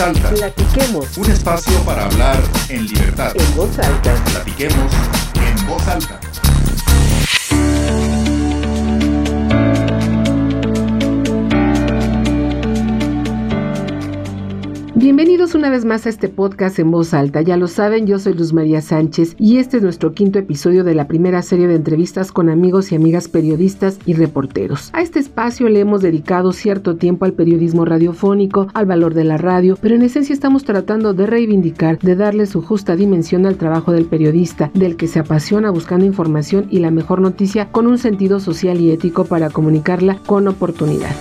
alta. Platiquemos. Un espacio para hablar en libertad. En voz alta. Platiquemos en voz alta. Bienvenidos una vez más a este podcast en voz alta. Ya lo saben, yo soy Luz María Sánchez y este es nuestro quinto episodio de la primera serie de entrevistas con amigos y amigas periodistas y reporteros. A este espacio le hemos dedicado cierto tiempo al periodismo radiofónico, al valor de la radio, pero en esencia estamos tratando de reivindicar, de darle su justa dimensión al trabajo del periodista, del que se apasiona buscando información y la mejor noticia con un sentido social y ético para comunicarla con oportunidad.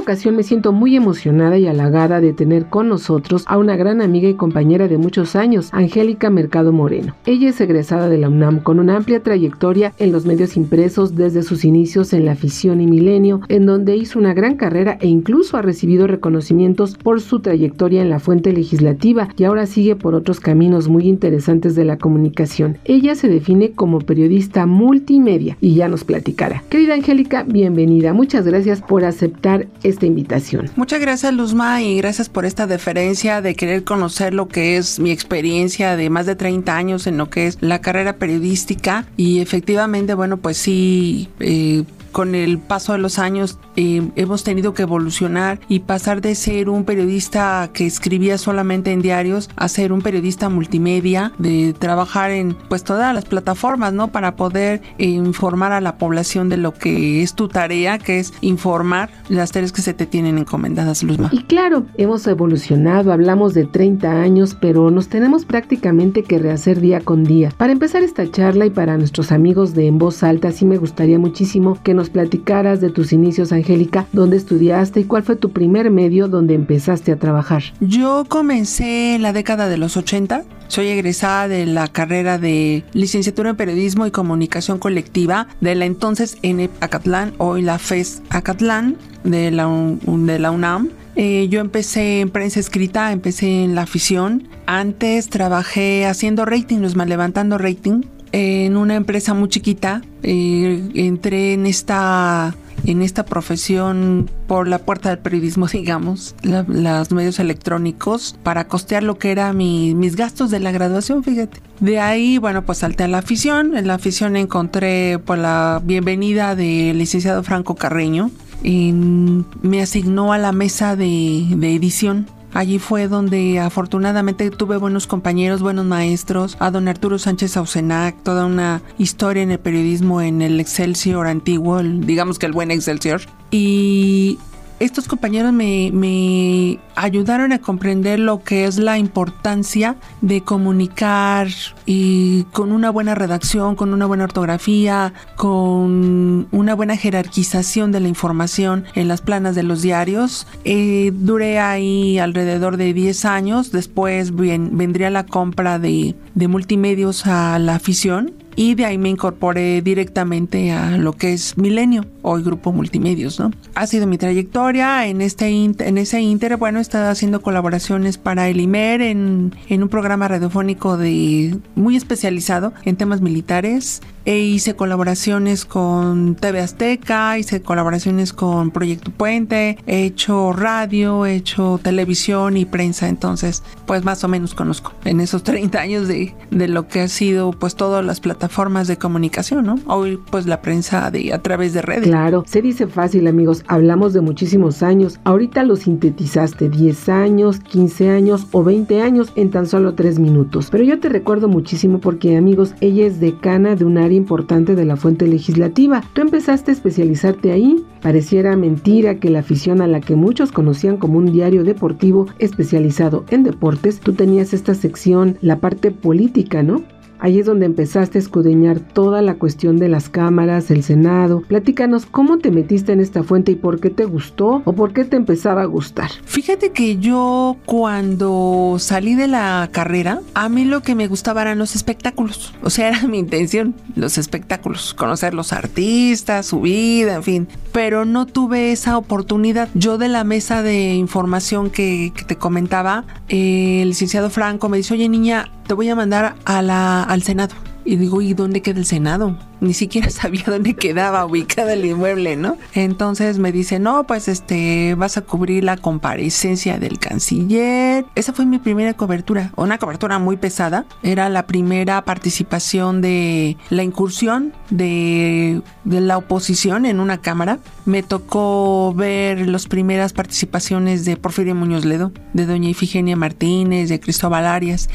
Esta ocasión me siento muy emocionada y halagada de tener con nosotros a una gran amiga y compañera de muchos años, Angélica Mercado Moreno. Ella es egresada de la UNAM con una amplia trayectoria en los medios impresos desde sus inicios en la ficción y milenio, en donde hizo una gran carrera e incluso ha recibido reconocimientos por su trayectoria en la fuente legislativa y ahora sigue por otros caminos muy interesantes de la comunicación. Ella se define como periodista multimedia y ya nos platicará. Querida Angélica, bienvenida. Muchas gracias por aceptar esta invitación. Muchas gracias Luzma y gracias por esta deferencia de querer conocer lo que es mi experiencia de más de 30 años en lo que es la carrera periodística y efectivamente bueno pues sí eh, con el paso de los años eh, hemos tenido que evolucionar y pasar de ser un periodista que escribía solamente en diarios a ser un periodista multimedia, de trabajar en pues todas las plataformas, ¿no? Para poder eh, informar a la población de lo que es tu tarea, que es informar las tareas que se te tienen encomendadas, Luzma. Y claro, hemos evolucionado, hablamos de 30 años, pero nos tenemos prácticamente que rehacer día con día. Para empezar esta charla y para nuestros amigos de En Voz Alta, sí me gustaría muchísimo que nos platicaras de tus inicios, Angélica, dónde estudiaste y cuál fue tu primer medio donde empezaste a trabajar. Yo comencé en la década de los 80. Soy egresada de la carrera de licenciatura en periodismo y comunicación colectiva de la entonces ENEP Acatlán, hoy la FES Acatlán de la, UNAM. Eh, yo empecé en prensa escrita, empecé en la afición. Antes trabajé haciendo rating, los mal levantando rating en una empresa muy chiquita. Eh, entré en esta en esta profesión por la puerta del periodismo, digamos, los medios electrónicos, para costear lo que era mis gastos de la graduación, fíjate. De ahí, bueno, pues salté a la afición. En la afición encontré por pues, la bienvenida del licenciado Franco Carreño. Y me asignó a la mesa de edición Allí fue donde afortunadamente tuve buenos compañeros, buenos maestros, a don Arturo Sánchez Ausenac, toda una historia en el periodismo en el Excelsior antiguo, digamos que el buen Excelsior. Y estos compañeros me, ayudaron a comprender lo que es la importancia de comunicar y con una buena redacción, con una buena ortografía, con una buena jerarquización de la información en las planas de los diarios. Eh, duré ahí alrededor de 10 años, después vendría la compra de, de multimedios a la afición y de ahí me incorporé directamente a lo que es Milenio, hoy Grupo Multimedios, ¿no? Ha sido mi trayectoria en, este en ese inter, bueno, he estado haciendo colaboraciones para el IMER en, en un programa radiofónico de, muy especializado en temas militares, e hice colaboraciones con TV Azteca, hice colaboraciones con Proyecto Puente, he hecho radio, he hecho televisión y prensa, entonces pues más o menos conozco en esos 30 años de, de lo que ha sido pues todas las plataformas de comunicación, ¿no? Hoy pues la prensa de, a través de redes. Claro, se dice fácil amigos, hablamos de muchísimos años, ahorita lo sintetizaste 10 años, 15 años o 20 años en tan solo 3 minutos, pero yo te recuerdo muchísimo porque amigos, ella es decana de un importante de la fuente legislativa. Tú empezaste a especializarte ahí. Pareciera mentira que la afición a la que muchos conocían como un diario deportivo especializado en deportes, tú tenías esta sección, la parte política, ¿no? Ahí es donde empezaste a escudriñar toda la cuestión de las cámaras, el Senado. Platícanos cómo te metiste en esta fuente y por qué te gustó o por qué te empezaba a gustar. Fíjate que yo cuando salí de la carrera, a mí lo que me gustaba eran los espectáculos. O sea, era mi intención, los espectáculos, conocer los artistas, su vida, en fin. Pero no tuve esa oportunidad. Yo de la mesa de información que, te comentaba, el licenciado Franco me dice, oye niña, te voy a mandar a la, al Senado. Y digo, ¿y dónde queda el Senado? Ni siquiera sabía dónde quedaba ubicada el inmueble, ¿no? Entonces me dice, no, pues este, vas a cubrir la comparecencia del canciller. Esa fue mi primera cobertura, una cobertura muy pesada. Era la primera participación de la incursión de, de la oposición en una cámara. Me tocó ver las primeras participaciones de Porfirio Muñoz Ledo, de doña Ifigenia Martínez, de Cristóbal Arias.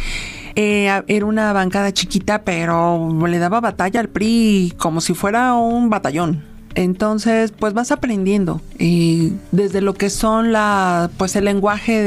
Eh, era una bancada chiquita, pero le daba batalla al PRI como si fuera un batallón. Entonces, pues vas aprendiendo y desde lo que son la, pues el lenguaje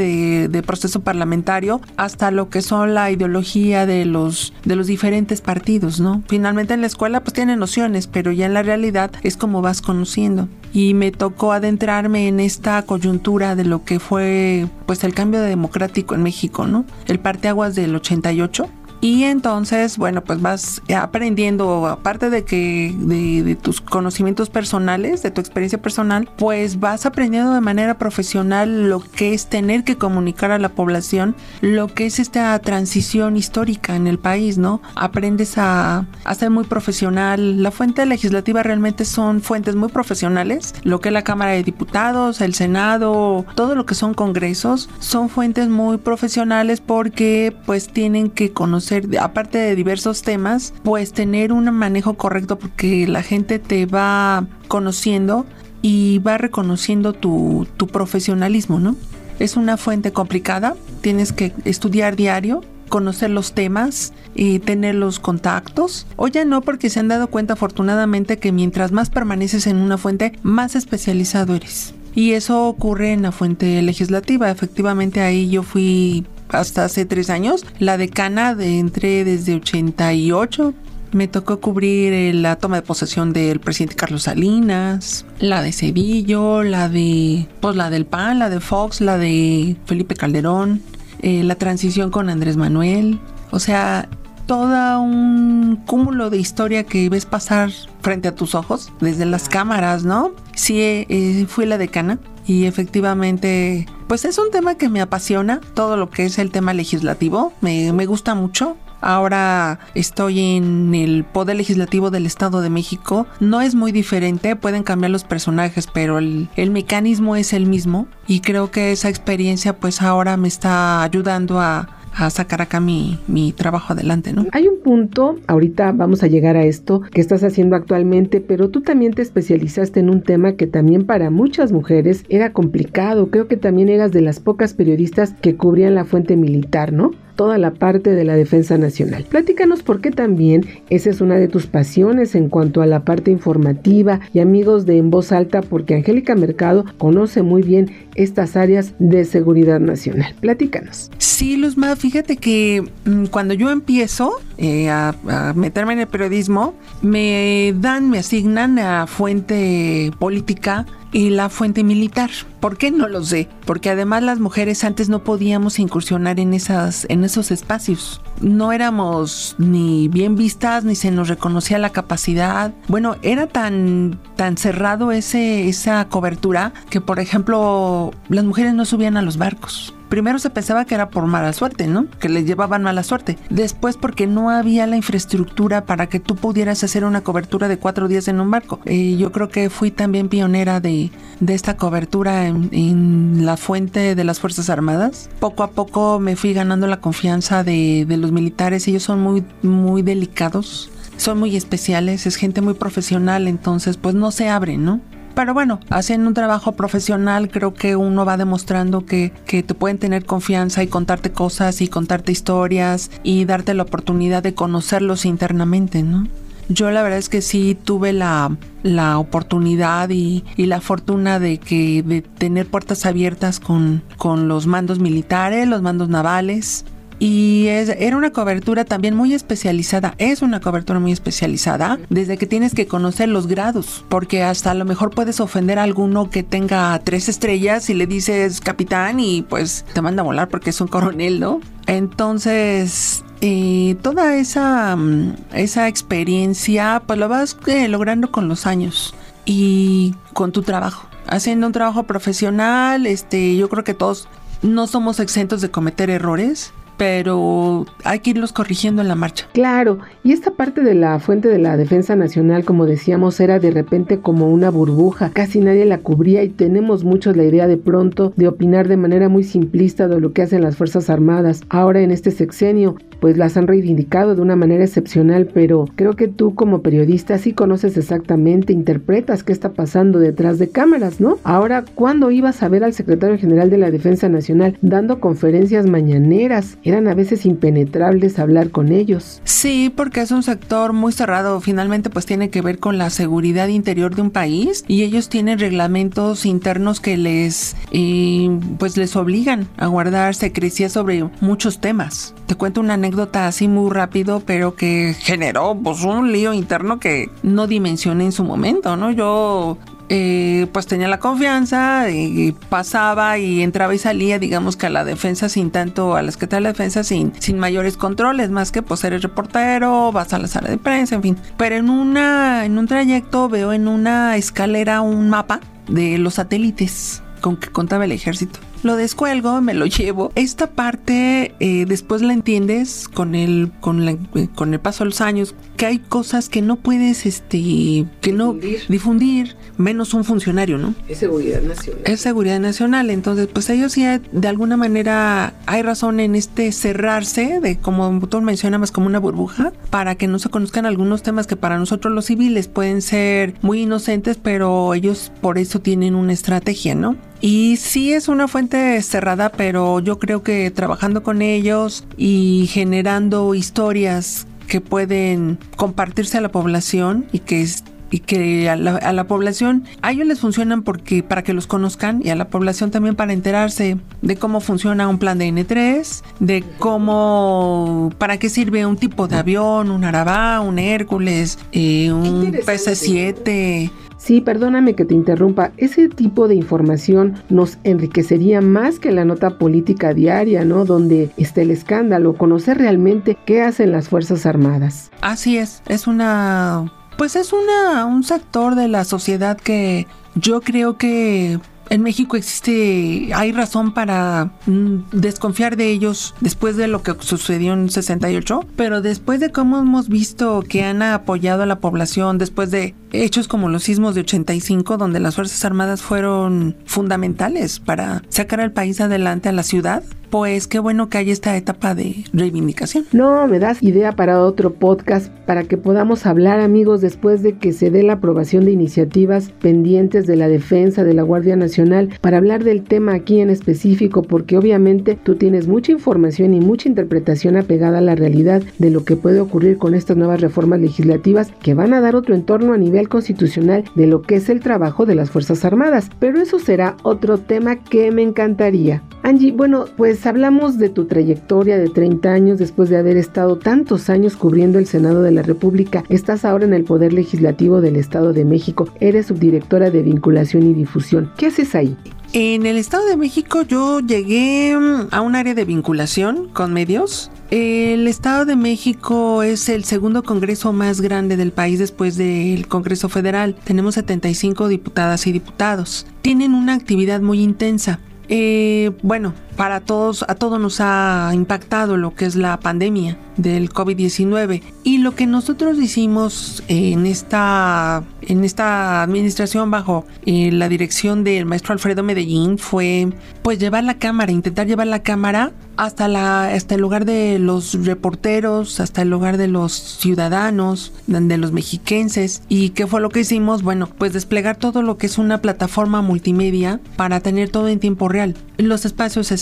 de, proceso parlamentario hasta lo que son la ideología de los, de los diferentes partidos, ¿no? Finalmente en la escuela pues tiene nociones, pero ya en la realidad es como vas conociendo. Y me tocó adentrarme en esta coyuntura de lo que fue pues el cambio democrático en México, ¿no? El parteaguas del 88 y entonces, bueno, pues vas aprendiendo, aparte de que de, tus conocimientos personales, de tu experiencia personal, pues vas aprendiendo de manera profesional lo que es tener que comunicar a la población, lo que es esta transición histórica en el país, ¿no? Aprendes a, a ser muy profesional. La fuente legislativa realmente son fuentes muy profesionales. Lo que es la Cámara de Diputados, el Senado, todo lo que son congresos, son fuentes muy profesionales porque pues tienen que conocer aparte de diversos temas, pues tener un manejo correcto porque la gente te va conociendo y va reconociendo tu, tu profesionalismo, ¿no? Es una fuente complicada, tienes que estudiar diario, conocer los temas y tener los contactos. O ya no, porque se han dado cuenta afortunadamente que mientras más permaneces en una fuente, más especializado eres. Y eso ocurre en la fuente legislativa. Efectivamente ahí yo fui hasta hace tres años. La decana de entré desde 88. Me tocó cubrir eh, la toma de posesión del presidente Carlos Salinas, la de Cedillo, la de, pues la del PAN, la de Fox, la de Felipe Calderón, eh, la transición con Andrés Manuel. O sea, todo un cúmulo de historia que ves pasar frente a tus ojos desde las cámaras, ¿no? Sí, eh, fui la decana y efectivamente, pues es un tema que me apasiona, todo lo que es el tema legislativo, me, gusta mucho. Ahora estoy en el Poder Legislativo del Estado de México. No es muy diferente, pueden cambiar los personajes, pero el, el, mecanismo es el mismo. Y creo que esa experiencia pues ahora me está ayudando a, a sacar acá mi, mi trabajo adelante, ¿no? Hay un punto, ahorita vamos a llegar a esto, que estás haciendo actualmente, pero tú también te especializaste en un tema que también para muchas mujeres era complicado. Creo que también eras de las pocas periodistas que cubrían la fuente militar, ¿no? Toda la parte de la defensa nacional. Platícanos por qué también esa es una de tus pasiones en cuanto a la parte informativa y amigos de En Voz Alta, porque Angélica Mercado conoce muy bien estas áreas de seguridad nacional. Platícanos. Sí, Luzma, fíjate que mm, cuando yo empiezo eh, a, a, meterme en el periodismo, me dan, me asignan a fuente política y la fuente militar. ¿Por qué? No lo sé. Porque además las mujeres antes no podíamos incursionar en, esas, en esos espacios. No éramos ni bien vistas, ni se nos reconocía la capacidad. Bueno, era tan, tan cerrado ese, esa cobertura que, por ejemplo, las mujeres no subían a los barcos. Primero se pensaba que era por mala suerte, ¿no? Que les llevaban mala suerte. Después porque no había la infraestructura para que tú pudieras hacer una cobertura de cuatro días en un barco. Eh, yo creo que fui también pionera de, esta cobertura en, la fuente de las Fuerzas Armadas. Poco a poco me fui ganando la confianza de, de los militares. Ellos son muy, muy delicados son muy especiales, es gente muy profesional, entonces pues no se abren, ¿no? Pero bueno, haciendo un trabajo profesional creo que uno va demostrando que, que te pueden tener confianza y contarte cosas y contarte historias y darte la oportunidad de conocerlos internamente, ¿no? Yo la verdad es que sí tuve la, la oportunidad y, y, la fortuna de que de tener puertas abiertas con, con los mandos militares, los mandos navales, y era una cobertura también muy especializada, es una cobertura muy especializada, desde que tienes que conocer los grados, porque hasta a lo mejor puedes ofender a alguno que tenga tres estrellas y le dices capitán y pues te manda a volar porque es un coronel, ¿no? Entonces, eh, toda esa, mm, esa experiencia pues lo vas eh, logrando con los años y con tu trabajo haciendo un trabajo profesional este yo creo que todos no somos exentos de cometer errores pero hay que irlos corrigiendo en la marcha. Claro, y esta parte de la fuente de la defensa nacional, como decíamos, era de repente como una burbuja, casi nadie la cubría y tenemos muchos la idea de pronto de opinar de manera muy simplista de lo que hacen las Fuerzas Armadas. Ahora en este sexenio pues las han reivindicado de una manera excepcional, pero creo que tú como periodista sí conoces exactamente, interpretas qué está pasando detrás de cámaras, ¿no? Ahora, ¿cuándo ibas a ver al secretario general de la Defensa Nacional dando conferencias mañaneras? Eran a veces impenetrables hablar con ellos. Sí, porque es un sector muy cerrado, finalmente pues tiene que ver con la seguridad interior de un país y ellos tienen reglamentos internos que les eh, pues les obligan a guardar secrecía sobre muchos temas. Te cuento una anécdota así muy rápido, pero que generó pues un lío interno que no dimensioné en su momento, ¿no? Yo eh, pues tenía la confianza y pasaba y entraba y salía, digamos que a la defensa sin tanto, a la Secretaría de la Defensa sin, sin mayores controles, más que pues eres reportero, vas a la sala de prensa, en fin. Pero en una, en un trayecto veo en una escalera un mapa de los satélites con que contaba el ejército lo descuelgo, me lo llevo. Esta parte eh, después la entiendes con el, con, eh, con el paso de los años, que hay cosas que no puedes, este, que no difundir, menos un funcionario, ¿no? Es seguridad nacional. Es seguridad nacional, entonces pues ellos sí de alguna manera hay razón en este cerrarse, de como tú mencionabas, como una burbuja, para que no se conozcan algunos temas que para nosotros los civiles pueden ser muy inocentes, pero ellos por eso tienen una estrategia, ¿no? Y sí es una fuente cerrada, pero yo creo que trabajando con ellos y generando historias que pueden compartirse a la población y que y que a la, población, a ellos les funcionan porque para que los conozcan y a la población también para enterarse de cómo funciona un plan de N3, de cómo, para qué sirve un tipo de avión, un Arabá, un Hércules, eh, un PC-7 Sí, perdóname que te interrumpa. Ese tipo de información nos enriquecería más que la nota política diaria, ¿no? Donde está el escándalo, conocer realmente qué hacen las Fuerzas Armadas. Así es, es una... Pues es una, un sector de la sociedad que yo creo que en México existe, hay razón para mm, desconfiar de ellos después de lo que sucedió en 68, pero después de cómo hemos visto que han apoyado a la población, después de hechos como los sismos de 85, donde las Fuerzas Armadas fueron fundamentales para sacar al país adelante a la ciudad, pues qué bueno que hay esta etapa de reivindicación. No, me das idea para otro podcast para que podamos hablar amigos después de que se dé la aprobación de iniciativas pendientes de la defensa de la Guardia Nacional para hablar del tema aquí en específico porque obviamente tú tienes mucha información y mucha interpretación apegada a la realidad de lo que puede ocurrir con estas nuevas reformas legislativas que van a dar otro entorno a nivel constitucional de lo que es el trabajo de las Fuerzas Armadas. Pero eso será otro tema que me encantaría. Angie, bueno, pues hablamos de tu trayectoria de 30 años después de haber estado tantos años cubriendo el Senado de la República. Estás ahora en el Poder Legislativo del Estado de México. Eres subdirectora de vinculación y difusión. ¿Qué haces ahí? En el Estado de México yo llegué mm, a un área de vinculación con medios. El Estado de México es el segundo Congreso más grande del país después del Congreso Federal. Tenemos 75 diputadas y diputados. Tienen una actividad muy intensa. Eh, bueno, para todos, a todos nos ha impactado lo que es la pandemia del COVID-19 y lo que nosotros hicimos en esta, en esta administración bajo eh, la dirección del maestro Alfredo Medellín fue pues llevar la cámara, intentar llevar la cámara hasta, la, hasta el lugar de los reporteros, hasta el lugar de los ciudadanos, de los mexiquenses. ¿Y qué fue lo que hicimos? Bueno, pues desplegar todo lo que es una plataforma multimedia para tener todo en tiempo real. Los espacios se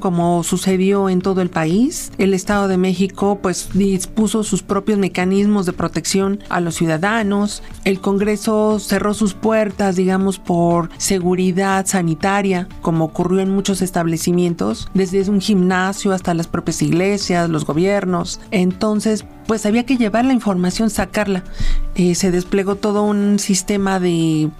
como sucedió en todo el país. El Estado de México pues dispuso sus propios mecanismos de protección a los ciudadanos. El Congreso cerró sus puertas, digamos, por seguridad sanitaria, como ocurrió en muchos establecimientos, desde un gimnasio hasta las propias iglesias, los gobiernos. Entonces, pues había que llevar la información, sacarla. Eh, se desplegó todo un sistema de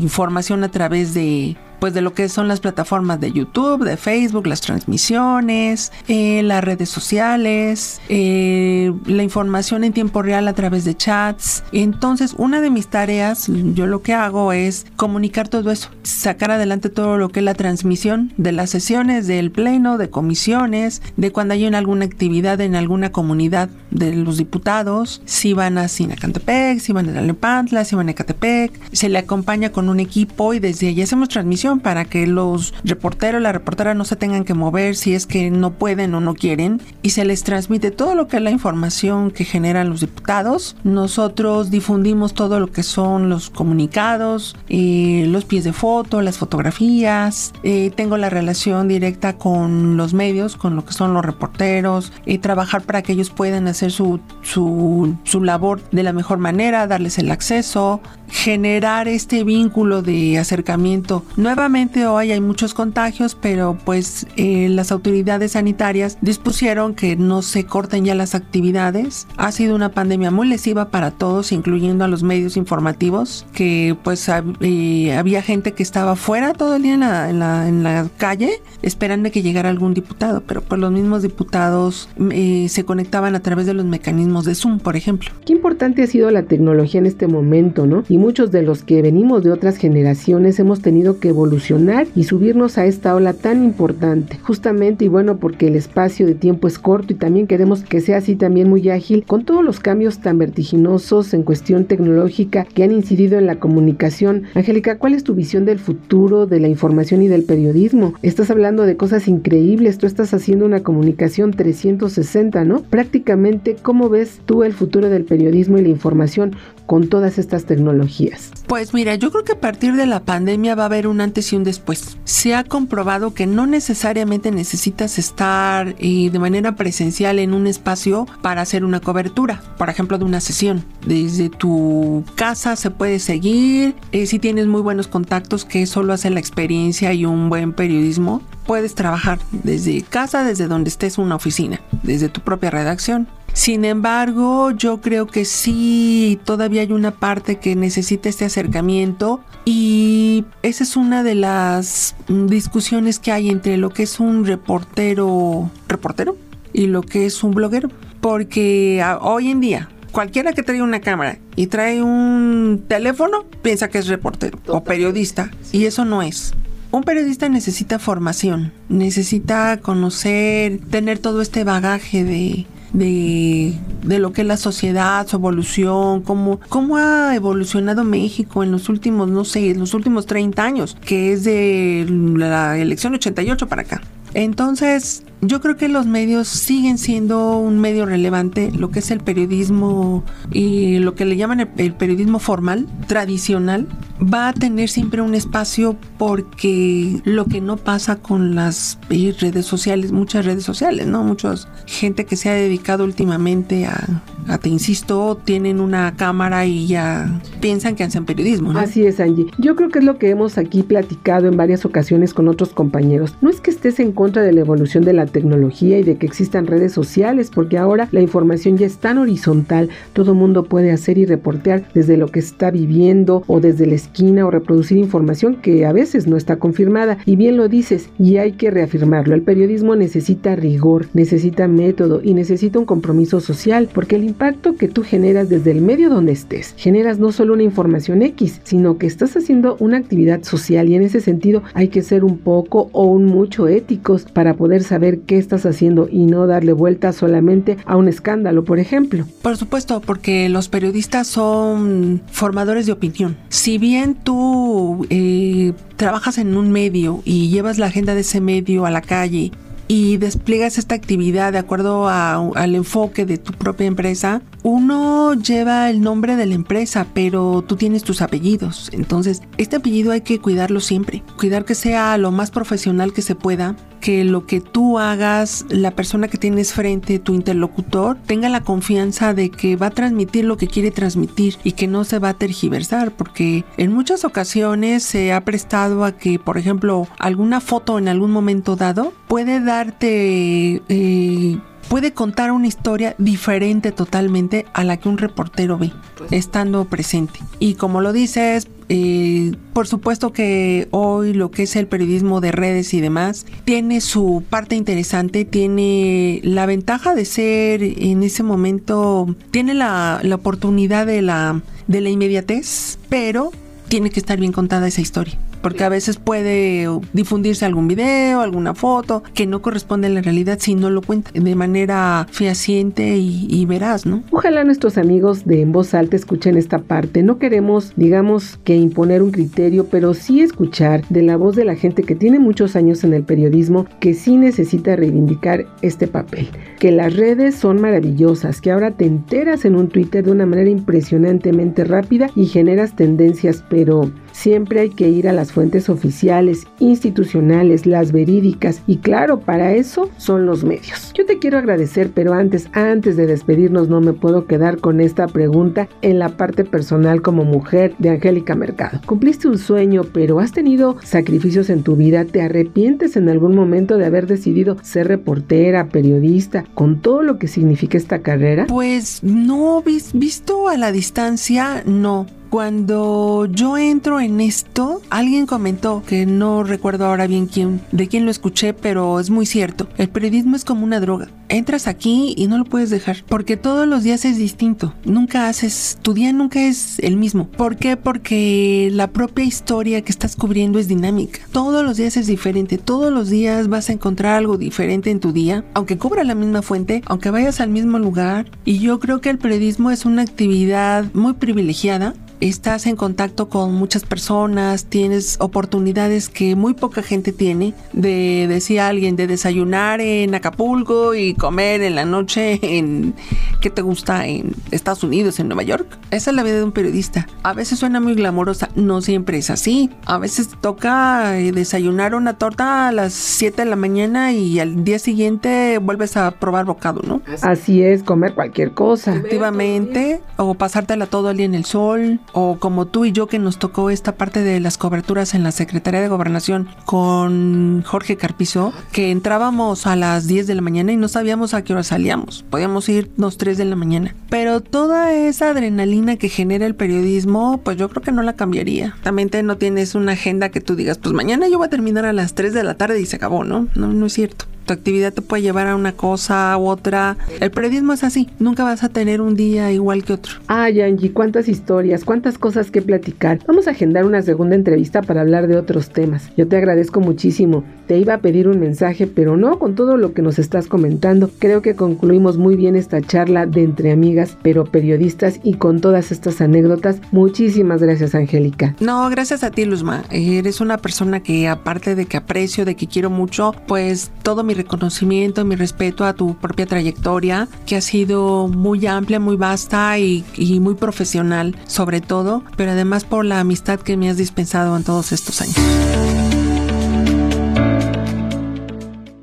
información a través de pues de lo que son las plataformas de YouTube, de Facebook, las transmisiones, eh, las redes sociales, eh, la información en tiempo real a través de chats. Entonces, una de mis tareas, yo lo que hago es comunicar todo eso, sacar adelante todo lo que es la transmisión de las sesiones del pleno, de comisiones, de cuando hay alguna actividad en alguna comunidad de los diputados, si van a Sinacantepec, si van a Nalepantla, si van a Ecatepec, se le acompaña con un equipo y desde allí hacemos transmisión para que los reporteros, la reportera no se tengan que mover si es que no pueden o no quieren y se les transmite todo lo que es la información que generan los diputados. Nosotros difundimos todo lo que son los comunicados, eh, los pies de foto, las fotografías. Eh, tengo la relación directa con los medios, con lo que son los reporteros, y trabajar para que ellos puedan hacer su, su, su labor de la mejor manera, darles el acceso, generar este vínculo de acercamiento. Nuevamente hoy hay muchos contagios, pero pues eh, las autoridades sanitarias dispusieron que no se corten ya las actividades. Ha sido una pandemia muy lesiva para todos, incluyendo a los medios informativos, que pues eh, había gente que estaba fuera todo el día en la, en la, en la calle esperando que llegara algún diputado, pero pues los mismos diputados eh, se conectaban a través de los mecanismos de Zoom, por ejemplo. Qué importante ha sido la tecnología en este momento, ¿no? Y muchos de los que venimos de otras generaciones hemos tenido que evolucionar y subirnos a esta ola tan importante. Justamente y bueno, porque el espacio de tiempo es corto y también queremos que sea así también muy ágil con todos los cambios tan vertiginosos en cuestión tecnológica que han incidido en la comunicación. Angélica, ¿cuál es tu visión del futuro de la información y del periodismo? Estás hablando de cosas increíbles, tú estás haciendo una comunicación 360, ¿no? Prácticamente, ¿cómo ves tú el futuro del periodismo y la información con todas estas tecnologías? Pues mira, yo creo que a partir de la pandemia va a haber un antes y un después. Se ha comprobado que no necesariamente necesitas estar eh, de manera presencial en un espacio para hacer una cobertura, por ejemplo, de una sesión. Desde tu casa se puede seguir, eh, si tienes muy buenos contactos, que solo hace la experiencia y un buen periodismo, puedes trabajar desde casa, desde donde estés una oficina, desde tu propia redacción. Sin embargo, yo creo que sí, todavía hay una parte que necesita este acercamiento y esa es una de las discusiones que hay entre lo que es un reportero, reportero y lo que es un bloguero. Porque hoy en día, cualquiera que trae una cámara y trae un teléfono piensa que es reportero o periodista y eso no es. Un periodista necesita formación, necesita conocer, tener todo este bagaje de, de, de, lo que es la sociedad, su evolución, cómo, cómo ha evolucionado México en los últimos, no sé, los últimos 30 años, que es de la elección 88 para acá. Entonces, yo creo que los medios siguen siendo un medio relevante, lo que es el periodismo y lo que le llaman el, periodismo formal, tradicional, va a tener siempre un espacio porque lo que no pasa con las redes sociales, muchas redes sociales, ¿no? Mucha gente que se ha dedicado últimamente a, a, te insisto, tienen una cámara y ya piensan que hacen periodismo, ¿no? Así es, Angie. Yo creo que es lo que hemos aquí platicado en varias ocasiones con otros compañeros. No es que estés en contra de la evolución de la tecnología y de que existan redes sociales, porque ahora la información ya es tan horizontal, todo mundo puede hacer y reportear desde lo que está viviendo o desde la esquina o reproducir información que a veces no está confirmada. Y bien lo dices, y hay que reafirmarlo, el periodismo necesita rigor, necesita método y necesita un compromiso social, porque el impacto que tú generas desde el medio donde estés, generas no solo una información X, sino que estás haciendo una actividad social y en ese sentido hay que ser un poco o un mucho éticos para poder saber qué estás haciendo y no darle vuelta solamente a un escándalo, por ejemplo. Por supuesto, porque los periodistas son formadores de opinión. Si bien tú eh, trabajas en un medio y llevas la agenda de ese medio a la calle y despliegas esta actividad de acuerdo al enfoque de tu propia empresa, uno lleva el nombre de la empresa, pero tú tienes tus apellidos. Entonces, este apellido hay que cuidarlo siempre. Cuidar que sea lo más profesional que se pueda, que lo que tú hagas, la persona que tienes frente, tu interlocutor, tenga la confianza de que va a transmitir lo que quiere transmitir y que no se va a tergiversar, porque en muchas ocasiones se ha prestado a que, por ejemplo, alguna foto en algún momento dado puede darte... Eh, puede contar una historia diferente totalmente a la que un reportero ve, estando presente. Y como lo dices, eh, por supuesto que hoy lo que es el periodismo de redes y demás tiene su parte interesante, tiene la ventaja de ser en ese momento, tiene la, la oportunidad de la, de la inmediatez, pero tiene que estar bien contada esa historia porque a veces puede difundirse algún video, alguna foto que no corresponde a la realidad si no lo cuenta de manera fehaciente y, veraz, ¿no? Ojalá nuestros amigos de En Voz Alta escuchen esta parte. No queremos, digamos, que imponer un criterio, pero sí escuchar de la voz de la gente que tiene muchos años en el periodismo, que sí necesita reivindicar este papel. Que las redes son maravillosas, que ahora te enteras en un Twitter de una manera impresionantemente rápida y generas tendencias, pero Siempre hay que ir a las fuentes oficiales, institucionales, las verídicas y claro, para eso son los medios. Yo te quiero agradecer, pero antes, antes de despedirnos no me puedo quedar con esta pregunta en la parte personal como mujer de Angélica Mercado. Cumpliste un sueño, pero has tenido sacrificios en tu vida, ¿te arrepientes en algún momento de haber decidido ser reportera, periodista, con todo lo que significa esta carrera? Pues no, visto a la distancia, no cuando yo entro en esto, alguien comentó, que no recuerdo ahora bien quién, de quién lo escuché, pero es muy cierto. El periodismo es como una droga. Entras aquí y no lo puedes dejar, porque todos los días es distinto. Nunca haces, tu día nunca es el mismo. ¿Por qué? Porque la propia historia que estás cubriendo es dinámica. Todos los días es diferente, todos los días vas a encontrar algo diferente en tu día, aunque cubra la misma fuente, aunque vayas al mismo lugar. Y yo creo que el periodismo es una actividad muy privilegiada estás en contacto con muchas personas, tienes oportunidades que muy poca gente tiene, de decía alguien, de desayunar en Acapulco y comer en la noche en, ¿qué te gusta? En Estados Unidos, en Nueva York. Esa es la vida de un periodista. A veces suena muy glamorosa, no siempre es así. A veces toca eh, desayunar una torta a las 7 de la mañana y al día siguiente vuelves a probar bocado, ¿no? Así es, comer cualquier cosa. Efectivamente, o pasártela todo el día en el sol, o como tú y yo que nos tocó esta parte de las coberturas en la Secretaría de Gobernación con Jorge Carpizo, que entrábamos a las 10 de la mañana y no sabíamos a qué hora salíamos. Podíamos irnos 3 de la mañana. Pero toda esa adrenalina que genera el periodismo, pues yo creo que no la cambiaría. También no tienes una agenda que tú digas, pues mañana yo voy a terminar a las 3 de la tarde y se acabó, ¿no? No, no es cierto tu actividad te puede llevar a una cosa u otra. El periodismo es así, nunca vas a tener un día igual que otro. Ay, Angie, cuántas historias, cuántas cosas que platicar. Vamos a agendar una segunda entrevista para hablar de otros temas. Yo te agradezco muchísimo. Te iba a pedir un mensaje, pero no con todo lo que nos estás comentando. Creo que concluimos muy bien esta charla de entre amigas, pero periodistas y con todas estas anécdotas. Muchísimas gracias, Angélica. No, gracias a ti, Luzma. Eres una persona que aparte de que aprecio, de que quiero mucho, pues todo mi mi reconocimiento, mi respeto a tu propia trayectoria, que ha sido muy amplia, muy vasta y, y muy profesional sobre todo, pero además por la amistad que me has dispensado en todos estos años.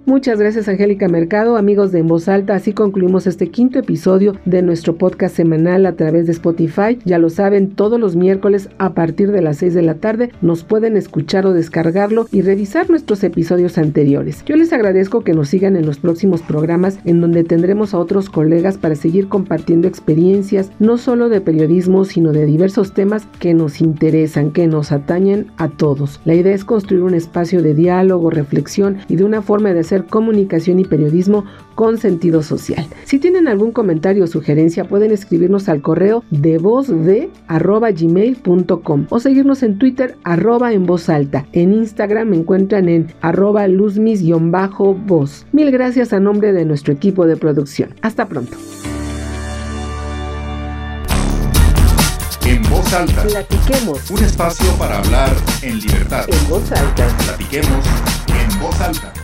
Muchas gracias Angélica Mercado, amigos de En Voz Alta. Así concluimos este quinto episodio de nuestro podcast semanal a través de Spotify. Ya lo saben, todos los miércoles a partir de las 6 de la tarde nos pueden escuchar o descargarlo y revisar nuestros episodios anteriores. Yo les agradezco que nos sigan en los próximos programas en donde tendremos a otros colegas para seguir compartiendo experiencias no solo de periodismo sino de diversos temas que nos interesan, que nos atañen a todos. La idea es construir un espacio de diálogo, reflexión y de una forma de hacer comunicación y periodismo con sentido social. Si tienen algún comentario o sugerencia pueden escribirnos al correo de voz de arroba gmail.com o seguirnos en Twitter arroba en voz alta. En Instagram me encuentran en arroba luzmis-voz. Mil gracias a nombre de nuestro equipo de producción. Hasta pronto. En voz alta. Platiquemos. Un espacio para hablar en libertad. En voz alta. Platiquemos en voz alta.